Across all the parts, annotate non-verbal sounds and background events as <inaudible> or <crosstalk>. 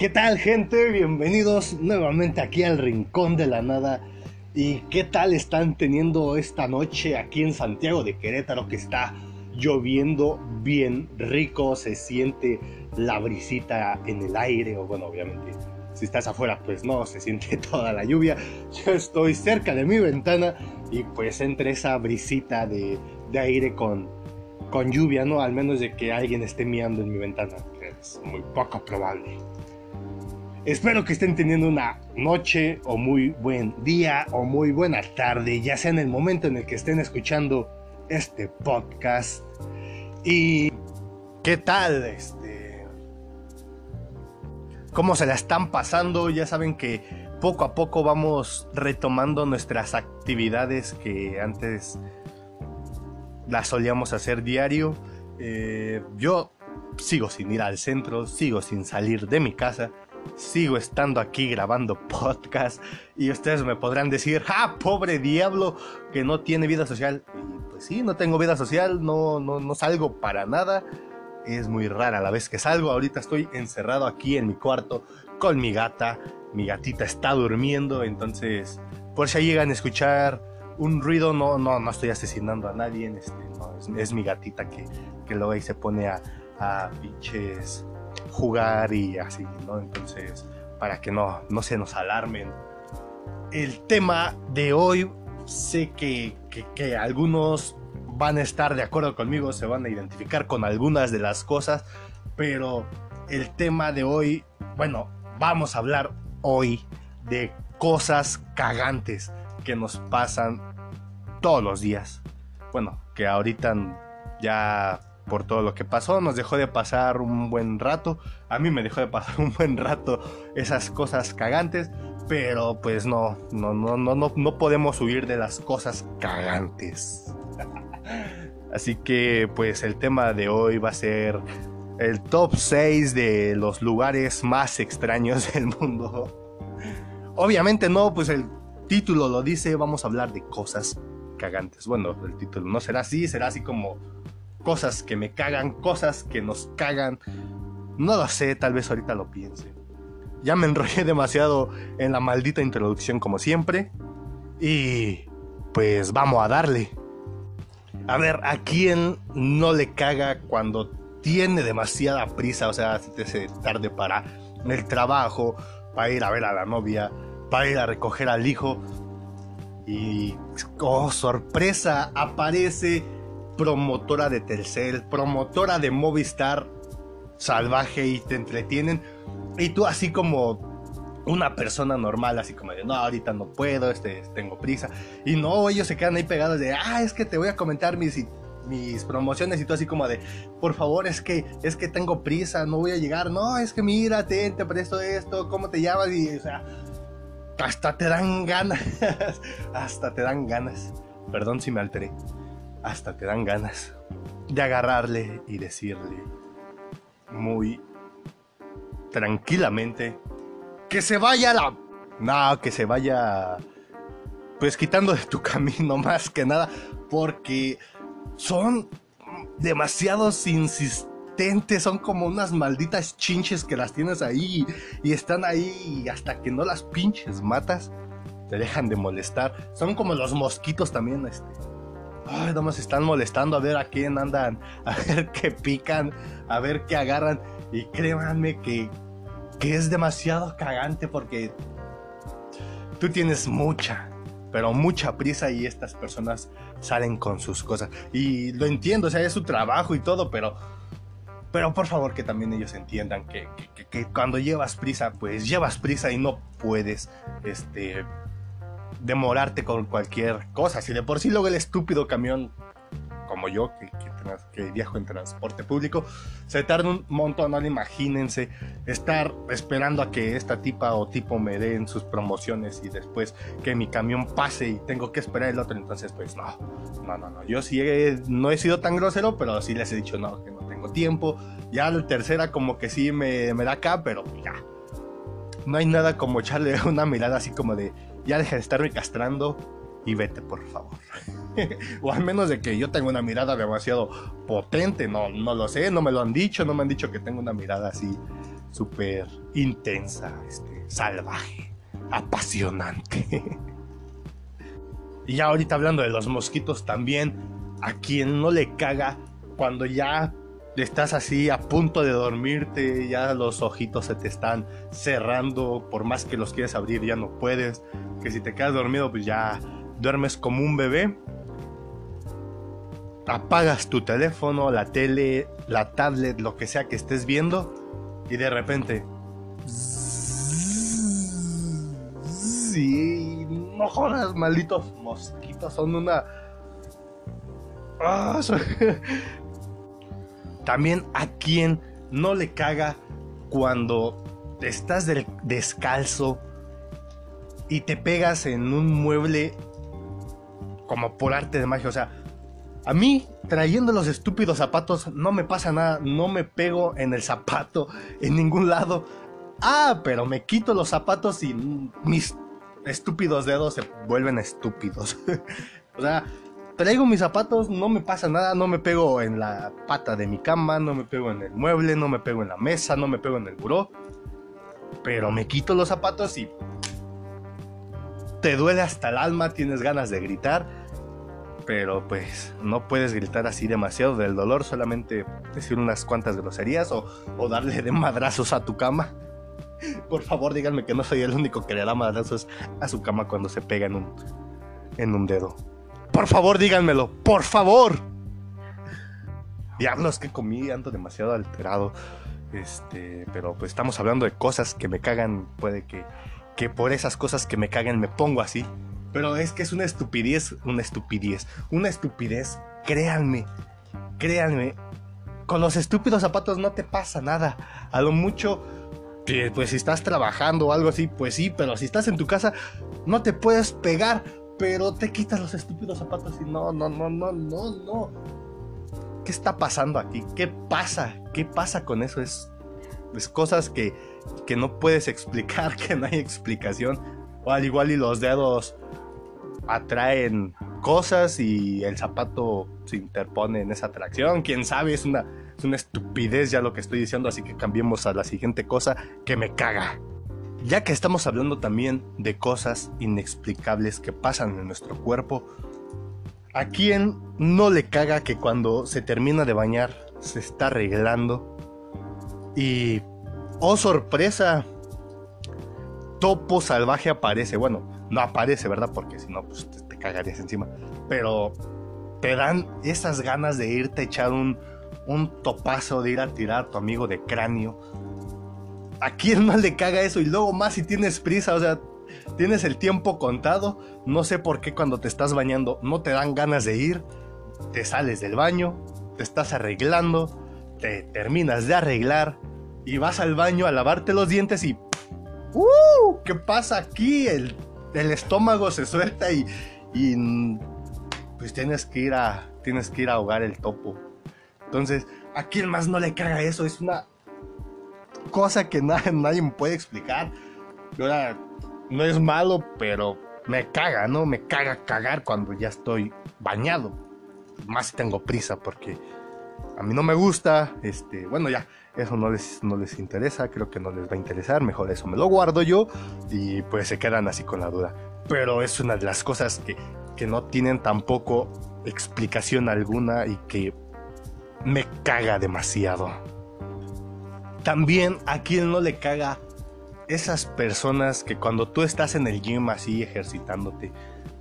¿Qué tal gente? Bienvenidos nuevamente aquí al Rincón de la Nada. ¿Y qué tal están teniendo esta noche aquí en Santiago de Querétaro que está lloviendo bien rico? Se siente la brisita en el aire o bueno, obviamente si estás afuera pues no, se siente <laughs> toda la lluvia. Yo estoy cerca de mi ventana y pues entre esa brisita de, aire con, con lluvia, ¿no? Al menos de que alguien esté mirando en mi ventana, es muy poco probable. Espero que estén teniendo una noche o muy buen día o muy buena tarde, ya sea en el momento en el que estén escuchando este podcast. Y ¿qué tal? Este ¿Cómo se la están pasando? Ya saben que poco a poco vamos retomando nuestras actividades que antes las solíamos hacer diario. Eh, yo sigo sin ir al centro, sigo sin salir de mi casa sigo estando aquí grabando podcast y ustedes me podrán decir, ah, pobre diablo que no tiene vida social. Y pues sí, no tengo vida social, no, no, no salgo para nada. Es muy rara la vez que salgo. Ahorita estoy encerrado aquí en mi cuarto con mi gata. Mi gatita está durmiendo, entonces por si llegan a escuchar un ruido, no, no, no estoy asesinando a nadie. Este, es, mi gatita que, que luego ahí se pone a, a pinches jugar y así, ¿no? Entonces, para que no, no se nos alarmen. El tema de hoy, sé que, que, algunos van a estar de acuerdo conmigo, se van a identificar con algunas de las cosas, pero el tema de hoy, bueno, vamos a hablar hoy de cosas cagantes que nos pasan todos los días. Bueno, que ahorita ya por todo lo que pasó, nos dejó de pasar un buen rato, a mí me dejó de pasar un buen rato esas cosas cagantes, pero pues no, no, no, no, no, no podemos huir de las cosas cagantes. <laughs> Así que pues el tema de hoy va a ser el top 6 de los lugares más extraños del mundo. Obviamente no, pues el título lo dice, vamos a hablar de cosas cagantes. Bueno, el título no será así, será así como cosas que me cagan, cosas que nos cagan. No lo sé, tal vez ahorita lo piense. Ya me enrollé <laughs> demasiado en la maldita introducción como siempre. Y pues vamos a darle. A ver, ¿a quién no le caga cuando tiene demasiada prisa? O sea, se te tarde para el trabajo, para ir a ver a la novia, para ir a recoger al hijo. Y, oh, sorpresa, aparece promotora de Telcel, promotora de Movistar salvaje y te entretienen. Y tú así como una persona normal, así como de, no, ahorita no puedo, este, tengo prisa. Y no, ellos se quedan ahí pegados de, ah, es que te voy a comentar mis, mis promociones y tú así como de, por favor, es que, es que tengo prisa, no voy a llegar. No, es que mírate, te presto esto, ¿cómo te llamas? Y, o sea, hasta te dan ganas, <laughs> hasta te dan ganas. Perdón si me alteré hasta te dan ganas de agarrarle y decirle muy tranquilamente que se vaya la... No, que se vaya pues quitando de tu <laughs> camino más que nada porque son demasiados insistentes, son como unas malditas chinches que las tienes ahí y están ahí hasta que no las pinches matas, te dejan de molestar. Son como los mosquitos también, este ay, nomás están molestando a ver a quién andan, <laughs> a ver qué pican, a ver qué agarran. Y créanme que, que es demasiado cagante porque tú tienes mucha, pero mucha prisa y estas personas salen con sus cosas. Y lo entiendo, o sea, es su trabajo y todo, pero, pero por favor que también ellos entiendan que, que, que cuando llevas prisa, pues llevas prisa y no puedes, este, demorarte con cualquier cosa. Si de por sí luego el estúpido camión, como yo, que, que, viajo en transporte público, se tarda un montón, no imagínense estar esperando a que esta tipa o tipo me den sus promociones y después que mi camión pase y tengo que esperar el otro. Entonces, pues no, no, no, no. Yo sí no he sido tan grosero, pero sí les he dicho no, que no tengo tiempo. Ya la tercera como que sí me, me da acá, pero ya. No hay nada como echarle <laughs> una mirada así como de, ya deja de estarme castrando y vete, por favor. <laughs> o al menos de que yo tenga una mirada demasiado potente, no, no lo sé, no me lo han dicho, no me han dicho que tengo una mirada así súper intensa, este, salvaje, apasionante. <laughs> y ya ahorita hablando de los mosquitos también, a quien no le caga cuando ya estás así a punto de dormirte, ya los ojitos se te están cerrando, por más que los quieres abrir ya no puedes, que si te quedas dormido pues ya duermes como un bebé. Apagas tu teléfono, la tele, la tablet, lo que sea que estés viendo y de repente... Sí, no jodas, malditos mosquitos, son una... Ah, También a quien no le caga cuando estás descalzo y te pegas en un mueble como por arte de magia. O sea, a mí trayendo los estúpidos zapatos no me pasa nada, no me pego en el zapato <laughs> en ningún lado. Ah, pero me quito los zapatos y mis estúpidos dedos se vuelven estúpidos. <laughs> o sea, traigo mis zapatos, no me pasa nada, no me pego en la pata de mi cama, no me pego en el mueble, no me pego en la mesa, no me pego en el buró. Pero me quito los zapatos y te duele hasta el alma, tienes ganas de gritar, pero pues no puedes gritar así demasiado del dolor, solamente decir unas cuantas groserías o, darle de madrazos a tu cama. Por favor, díganme que no soy el único que le da madrazos a su cama cuando se pega en un, en un dedo. Por favor, díganmelo. Por favor. Diablos, que comí, ando demasiado alterado. Este, pero pues estamos hablando de cosas que me cagan. Puede que, que por esas cosas que me cagan me pongo así. Pero es que es una estupidez, una estupidez, una estupidez. Créanme, créanme. Con los estúpidos zapatos no te pasa nada. A lo mucho, pues si estás trabajando o algo así, pues sí, pero si estás en tu casa, no te puedes pegar pero te quitas los estúpidos zapatos y no, no, no, no, no, no. ¿Qué está pasando aquí? ¿Qué pasa? ¿Qué pasa con eso? Es, es cosas que, que no puedes explicar, <laughs> que no hay explicación. O al igual y los dedos atraen cosas y el zapato se interpone en esa atracción. Quién sabe, es una, es una estupidez ya lo que estoy diciendo, así que cambiemos a la siguiente cosa que me caga. Ya que estamos hablando también de cosas inexplicables que pasan en nuestro cuerpo, ¿a quién no le caga que cuando se termina de bañar se está arreglando y, oh sorpresa, topo salvaje aparece? Bueno, no aparece, ¿verdad? Porque si no, pues te, cagarías encima. Pero te dan esas ganas de irte a echar un, un topazo, de ir a tirar a tu amigo de cráneo ¿A quién más le caga eso? Y luego más si tienes prisa, o sea, tienes el tiempo contado. No sé por qué cuando te estás bañando no te dan ganas de ir. Te sales del baño, te estás arreglando, te terminas de arreglar y vas al baño a lavarte los dientes y... ¡Uh! ¿Qué pasa aquí? El, estómago se suelta y, y pues tienes que ir a tienes que ir a ahogar el topo. Entonces, ¿a quién más no le caga eso? Es una cosa que nadie, <laughs> nadie me puede explicar. Ahora, no es malo, pero me caga, ¿no? Me caga cagar cuando ya estoy bañado. Más tengo prisa, porque a mí no me gusta. Este, bueno, ya, eso no les, no les interesa, creo que no les va a interesar. Mejor eso me lo guardo yo y pues se quedan así con la duda. Pero es una de las cosas que, que no tienen tampoco explicación alguna y que me caga demasiado. También a quien no le caga esas personas que cuando tú estás en el gym así ejercitándote,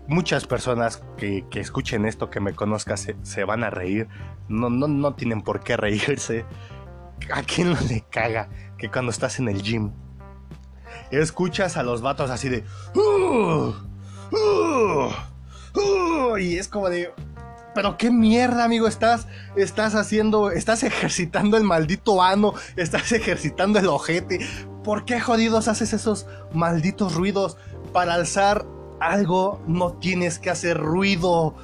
muchas personas que, escuchen esto, que me conozcan, se, van a reír. No, no, no tienen por qué reírse. ¿A quién no le caga que cuando estás en el gym escuchas a los vatos así de... Uh, uh, uh", y es como de pero qué mierda, amigo, estás, estás haciendo, estás ejercitando el maldito ano, estás ejercitando el ojete. ¿Por qué jodidos haces esos malditos ruidos? Para alzar algo no tienes que hacer ruido.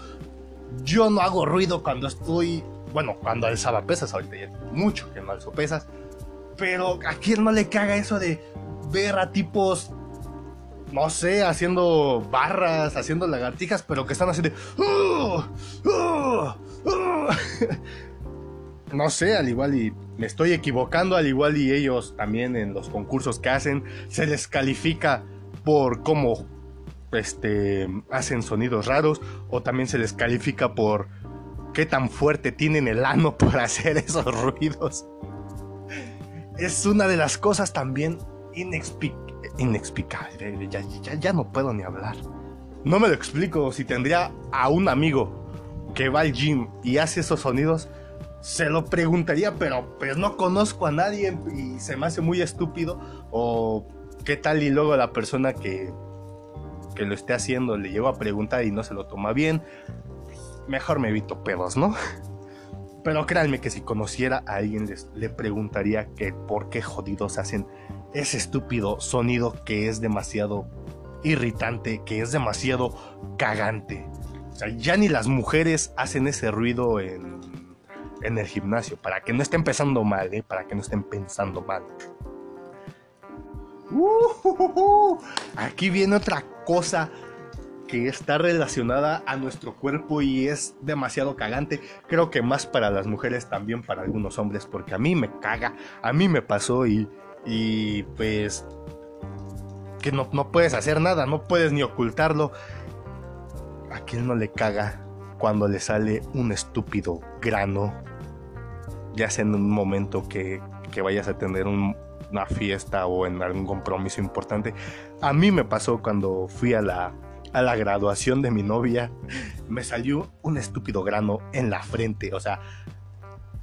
Yo no hago ruido cuando estoy, bueno, cuando alzaba pesas, ahorita ya mucho que no alzo pesas. Pero a quién no le caga eso de ver a tipos no sé, haciendo barras, haciendo lagartijas, pero que están así de... <laughs> no sé, al igual y me estoy equivocando, al igual y ellos también en los concursos que hacen se les califica por cómo este, hacen sonidos raros o también se les califica por qué tan fuerte tienen el ano <laughs> por hacer esos ruidos. Es una de las cosas también inexplicable. Ya, ya no puedo ni hablar. No me lo explico. Si tendría a un amigo que va al gym y hace esos sonidos, se lo preguntaría, pero pues no conozco a nadie y se me hace muy estúpido. O qué tal y luego la persona que, que lo esté haciendo le llego a preguntar y no se lo toma bien. Mejor me evito pedos, ¿no? Pero créanme que si conociera a alguien les, le preguntaría que por qué jodidos hacen ese estúpido sonido que es demasiado irritante, que es demasiado cagante. O sea, ya ni las mujeres hacen ese ruido en, el gimnasio, para que no estén pensando mal, ¿eh? para que no estén pensando mal. Uh, aquí viene otra cosa que está relacionada a nuestro cuerpo y es demasiado cagante. Creo que más para las mujeres, también para algunos hombres, porque a mí me caga, a mí me pasó y, y pues que no, no puedes hacer nada, no puedes ni ocultarlo. ¿A quién no le caga cuando le sale un estúpido grano? Ya sea en un momento que, que vayas a tener una fiesta o en algún compromiso importante. A mí me pasó cuando fui a la, a la graduación de mi novia. Me salió un estúpido grano en la frente. O sea,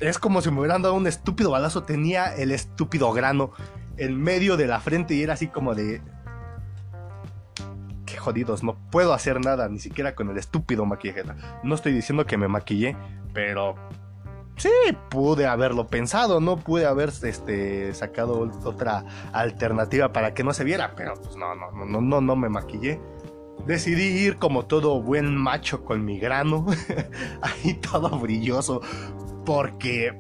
es como si me hubieran dado un estúpido balazo. Tenía el estúpido grano en medio de la frente y era así como de jodidos, no puedo hacer nada, ni siquiera con el estúpido maquillaje. No estoy diciendo que me maquillé, pero sí, pude haberlo pensado, no pude haber este, sacado otra alternativa para que no se viera, pero pues no, no, no, no, no me maquillé. Decidí ir como todo buen macho con mi grano, <laughs> ahí todo brilloso, porque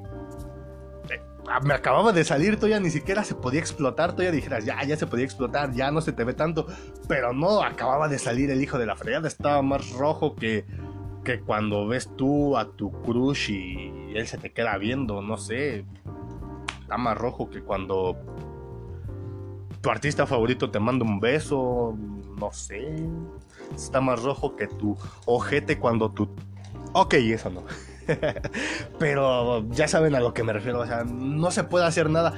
Ah, me acababa de salir, todavía ni siquiera se podía explotar, todavía dijeras, ya, ya se podía explotar, ya no se te ve tanto, pero no, acababa de salir el hijo de la fregada, estaba más rojo que, que cuando ves tú a tu crush y él se te queda viendo, no sé, está más rojo que cuando tu artista favorito te manda un beso, no sé, está más rojo que tu ojete cuando tu... Ok, eso no. <laughs> Pero ya saben a lo que me refiero. O sea, no se puede hacer nada.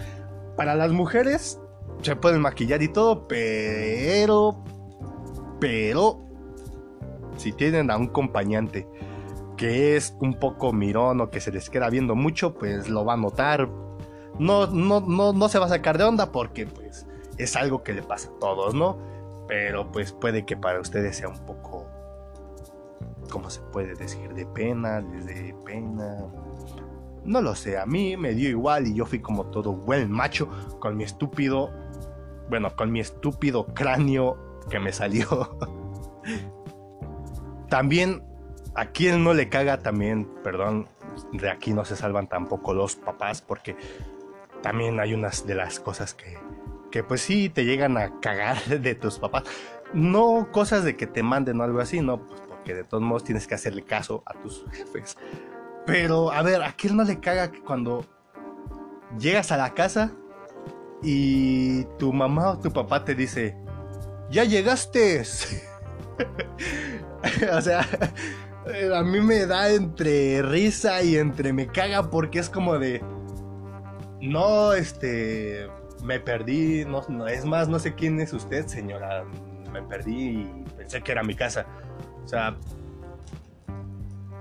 Para las mujeres se pueden maquillar y todo, pero. Pero. Si tienen a un acompañante que es un poco mirón o que se les queda viendo mucho, pues lo va a notar. No, no, no, no se va a sacar de onda porque pues es algo que le pasa a todos, ¿no? Pero pues puede que para ustedes sea un poco ¿cómo se puede decir? De pena, de pena. No lo sé, a mí me dio igual y yo fui como todo buen macho con mi estúpido, bueno, con mi estúpido cráneo que me salió. <laughs> también, a quien no le caga también, perdón, de aquí no se salvan tampoco los papás porque también hay unas de las cosas que, que pues sí te llegan a cagar <laughs> de tus papás. No cosas de que te manden o algo así, no, pues que de todos modos tienes que hacerle caso a tus jefes. Pero, a ver, ¿a quién no le caga que cuando llegas a la casa y tu mamá o tu papá te dice, ya llegaste? <laughs> o sea, a mí me da entre risa y entre me caga porque es como de, no, este, me perdí, no, es más, no sé quién es usted, señora, me perdí y pensé que era mi casa. O sea,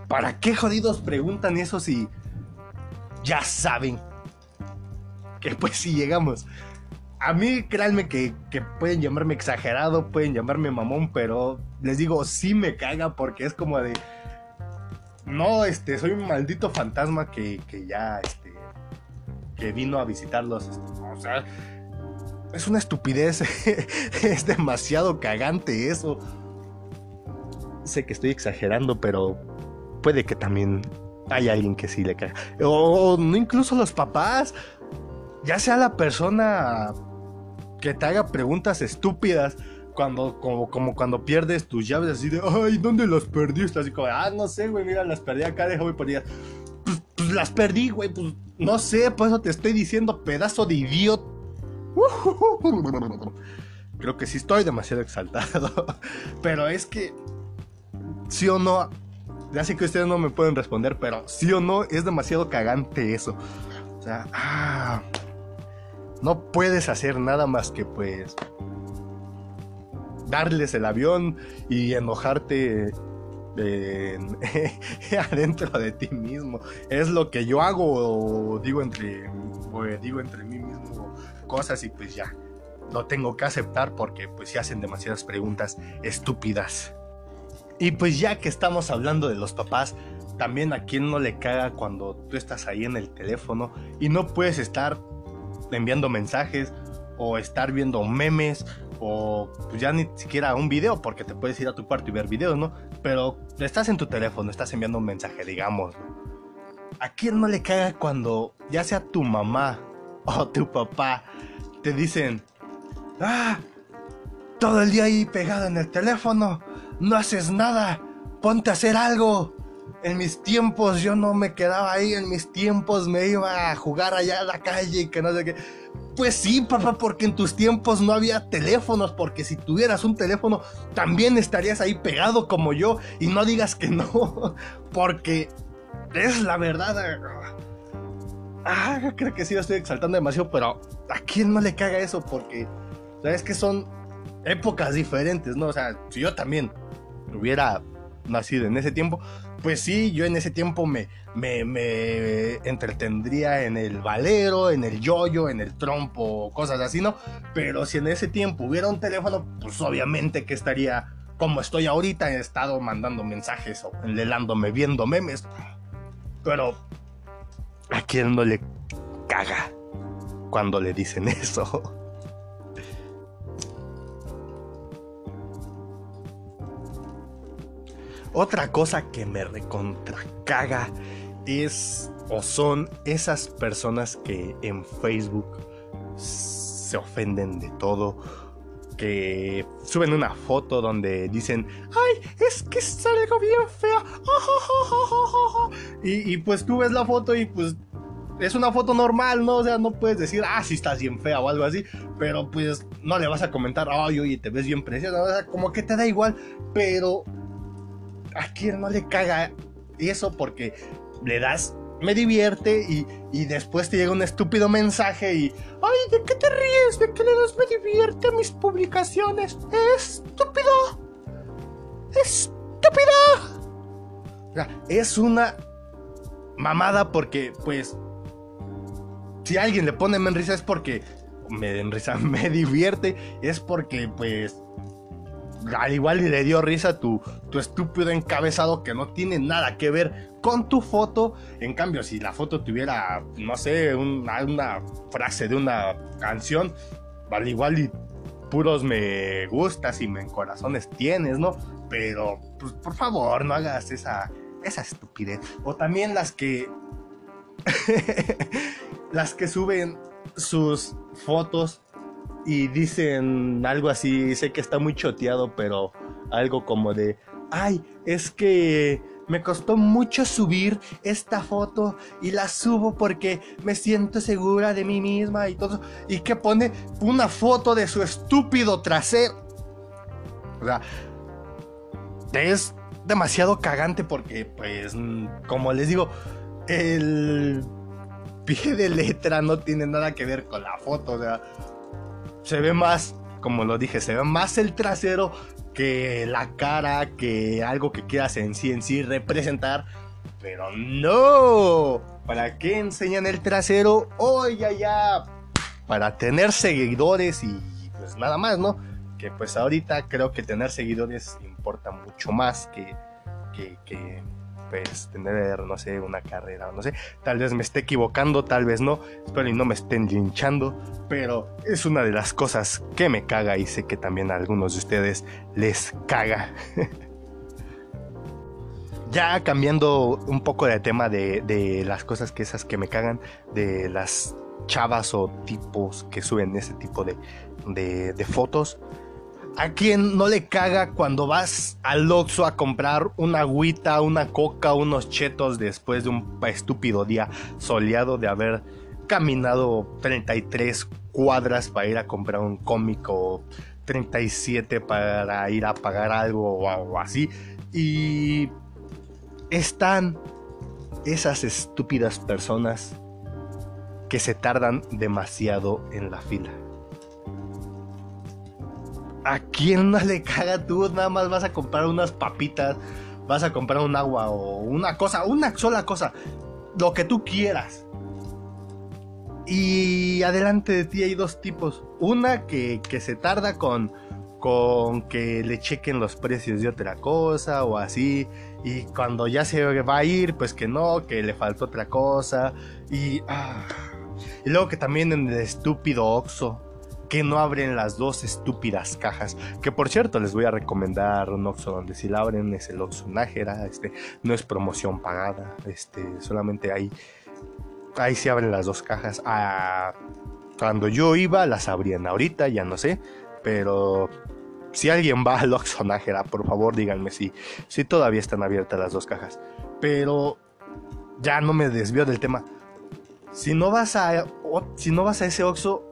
¿para qué jodidos preguntan eso si ya saben que pues si llegamos? A mí créanme que, que, pueden llamarme exagerado, pueden llamarme mamón, pero les digo, sí me caga porque es como de... No, este, soy un maldito fantasma que, que ya, este, que vino a visitarlos. Este, o sea, es una estupidez, <laughs> es demasiado cagante eso sé que estoy exagerando, pero puede que también hay alguien que sí le cae. O, no incluso los papás. Ya sea la persona que te haga preguntas estúpidas. Cuando, como, cuando pierdes tus llaves así de, ay, ¿dónde las perdiste? Así como, ah, no sé, güey, mira, las perdí acá, deja voy por ellas. Pues, pues las perdí, güey, pues no sé, por eso te estoy diciendo, pedazo de idiota. <laughs> Creo que sí estoy demasiado exaltado. <laughs> Pero es que, sí o no, ya sé que ustedes no me pueden responder, pero sí o no, es demasiado cagante eso. O sea, ah, no puedes hacer nada más que pues darles el avión y enojarte <laughs> adentro de ti mismo. Es lo que yo hago, digo entre, digo entre mí mismo cosas y pues ya, lo tengo que aceptar porque pues se hacen demasiadas preguntas estúpidas. Y pues ya que estamos hablando de los papás, también a quien no le caga cuando tú estás ahí en el teléfono y no puedes estar enviando mensajes o estar viendo memes o pues ya ni siquiera un video porque te puedes ir a tu cuarto y ver videos, ¿no? Pero estás en tu teléfono, estás enviando un mensaje, digamos. ¿A quién no le caga cuando ya sea tu mamá o tu papá te dicen, ah, todo el día ahí pegado en el teléfono, no haces nada, ponte a hacer algo? En mis tiempos yo no me quedaba ahí, en mis tiempos me iba a jugar allá a la calle y que no sé qué pues sí, papá, porque en tus tiempos no había teléfonos, porque si tuvieras un teléfono también estarías ahí pegado como yo y no digas que no, <laughs> porque es la verdad. Ah, creo que sí, lo estoy exaltando demasiado, pero ¿a quién no le caga eso? Porque, ¿sabes que son épocas diferentes, ¿no? O sea, si yo también hubiera nacido en ese tiempo, pues sí, yo en ese tiempo me, me, entretendría en el valero, en el yoyo, en el trompo, cosas así, ¿no? Pero si en ese tiempo hubiera un teléfono, pues obviamente que estaría como estoy ahorita, he estado mandando mensajes o enlelándome viendo memes. Pero a quién no le caga cuando le dicen <laughs> eso. Otra cosa que me recontracaga es o son esas personas que en Facebook se ofenden de todo, que suben una foto donde dicen, ay, es que algo bien fea. <laughs> Y, y, pues tú ves la foto y pues es una foto normal, ¿no? O sea, no puedes decir, ah, sí estás bien fea o algo así, pero pues no le vas a comentar, ay, oye, te ves bien preciosa, o sea, como que te da igual, pero a quién no le caga eso porque le das me divierte y, después te llega un estúpido mensaje y ay de qué te ríes de qué le das me divierte a mis publicaciones estúpido estúpido es una mamada porque pues si alguien le pone me es porque me risa <laughs> me divierte es porque pues al igual le dio risa tu, tu estúpido encabezado que no tiene nada que ver con tu foto. En cambio, si la foto tuviera, no sé, una, una frase de una canción, al igual y puros me gustas y me corazones tienes, ¿no? Pero, pues por favor, no hagas esa, esa estupidez. O también las que... <laughs> las que suben sus fotos y dicen algo así, sé que está muy choteado, pero algo como de, ay, es que me costó mucho subir esta foto y la subo porque me siento segura de mí misma y todo. Y que pone una foto de su estúpido trasero. O sea, es demasiado cagante porque, pues, como les digo, el pie de letra no tiene nada que ver con la foto. O sea, se ve más, como lo dije, se ve más el trasero que la cara, que algo que quieras en sí en sí representar. Pero no, ¿para qué enseñan el trasero? Oye, ya, ya, para tener seguidores y pues nada más, ¿no? Que pues ahorita creo que tener seguidores importa mucho más que, que pues tener, no sé, una carrera, no sé, tal vez me esté equivocando, tal vez no, espero y no me estén linchando, pero es una de las cosas que me caga y sé que también a algunos de ustedes les caga. <laughs> ya cambiando un poco de tema de, las cosas que esas que me cagan, de las chavas o tipos que suben ese tipo de, de fotos. ¿A quién no le caga cuando vas al Oxxo a comprar una agüita, una coca, unos chetos después de un estúpido día soleado de haber caminado 33 cuadras para ir a comprar un cómico, 37 para ir a pagar algo o así? Y están esas estúpidas personas que se tardan demasiado en la fila. ¿A quién no le caga tú? Nada más vas a comprar unas papitas, vas a comprar un agua o una cosa, una sola cosa, lo que tú quieras. Y adelante de ti hay dos tipos. Una que, que se tarda con, con que le chequen los precios de otra cosa o así. Y cuando ya se va a ir, pues que no, que le faltó otra cosa. Y, ah. y luego que también en el estúpido Oxo que no abren las dos estúpidas cajas. Que por cierto, les voy a recomendar un Oxxo donde si la abren es el Oxxo Nájera. Este, no es promoción pagada. Este, solamente ahí, ahí se abren las dos cajas. Ah, cuando yo iba, las abrían. Ahorita ya no sé. Pero si alguien va al Oxxo Nájera, por favor díganme si, si todavía están abiertas las dos cajas. Pero ya no me desvío del tema. Si no vas a, si no vas a ese Oxxo,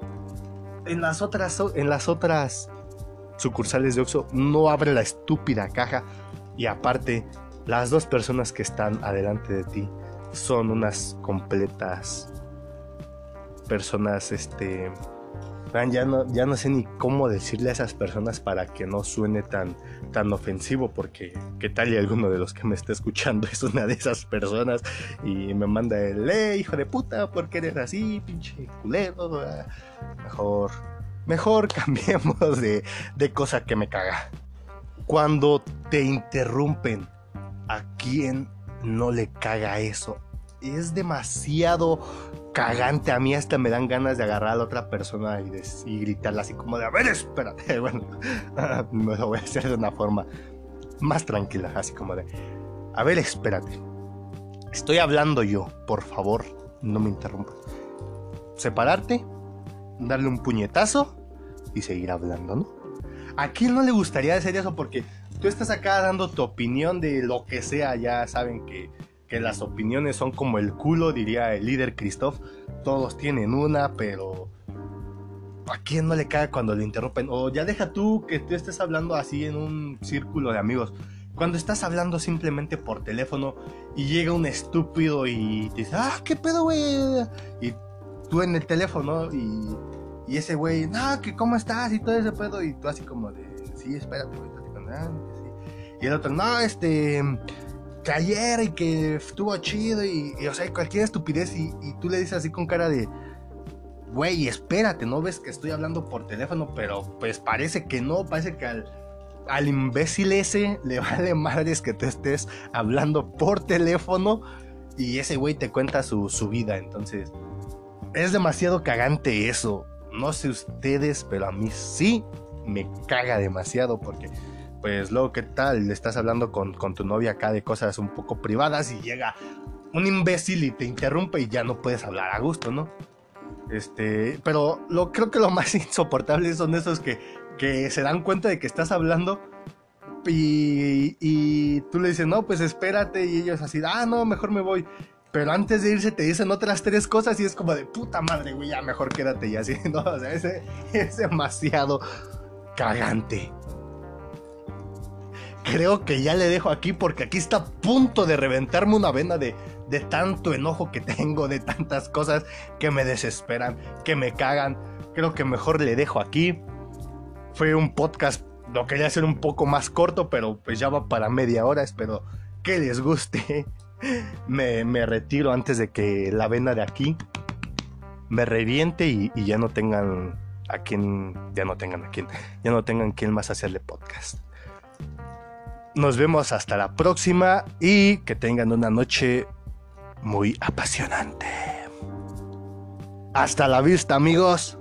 en las otras, en las otras sucursales de Oxxo no abre la estúpida caja y aparte las dos personas que están adelante de ti son unas completas personas este ya no, ya no sé ni cómo decirle a esas personas para que no suene tan, tan ofensivo, porque qué tal y alguno de los que me está escuchando es una de esas personas y me manda el, eh, hijo de puta, ¿por qué eres así, pinche culero? Mejor, mejor <laughs> cambiemos de, de cosa que me caga. Cuando te interrumpen, ¿a quién no le caga eso? Es demasiado cagante. A mí hasta me dan ganas de agarrar a la otra persona y, de, y así como de, a ver, espérate. <laughs> Bueno, <laughs> me lo voy a hacer de una forma más tranquila, así como de, a ver, espérate. Estoy hablando yo, por favor, no me interrumpas. Separarte, darle un puñetazo y seguir hablando, ¿no? ¿A quién no le gustaría hacer eso? Porque tú estás acá dando tu opinión de lo que sea, ya saben que que las opiniones son como el culo, diría el líder Christoph. Todos tienen una, pero ¿a quién no le cae cuando le interrumpen? O ya deja tú que tú estés hablando así en un círculo de amigos. Cuando estás hablando simplemente por teléfono y llega un estúpido y te dice, ah, ¿qué pedo, güey? Y tú en el teléfono y, y ese güey, no, que cómo estás y todo ese pedo. Y tú así como de, sí, espérate, güey. Y el otro, no, este, que ayer y que estuvo chido y, o sea, cualquier estupidez y, tú le dices así con cara de, güey, espérate, ¿no ves que estoy hablando por teléfono? Pero pues parece que no, parece que al, al imbécil ese le <laughs> vale madres que te estés hablando por teléfono y ese güey te cuenta su, su vida, entonces es demasiado cagante eso. No sé ustedes, pero a mí sí me caga demasiado porque pues luego qué tal, le estás hablando con, tu novia acá de cosas un poco privadas y llega un imbécil y te interrumpe y ya no puedes hablar a gusto, ¿no? Este, pero lo, creo que lo más <laughs> insoportable son esos que, que se dan cuenta de que estás hablando y, y tú le dices, no, pues espérate y ellos así, ah, no, mejor me voy. Pero antes de irse te dicen otras tres cosas y es como de puta madre, güey, ya mejor quédate y así, <laughs> ¿no? Es demasiado cagante creo que ya le dejo aquí porque aquí está a punto de reventarme una vena de, de tanto enojo que tengo, de tantas cosas que me desesperan, que me cagan. Creo que mejor le dejo aquí. Fue un podcast, lo quería hacer un poco más corto, pero pues ya va para media hora. Espero que les guste. <laughs> Me, me retiro antes de que la vena de aquí me reviente y, y ya no tengan a quien, ya no tengan a quien, ya no tengan quien más hacerle podcast. Nos vemos hasta la próxima y que tengan una noche muy apasionante. Hasta la vista amigos.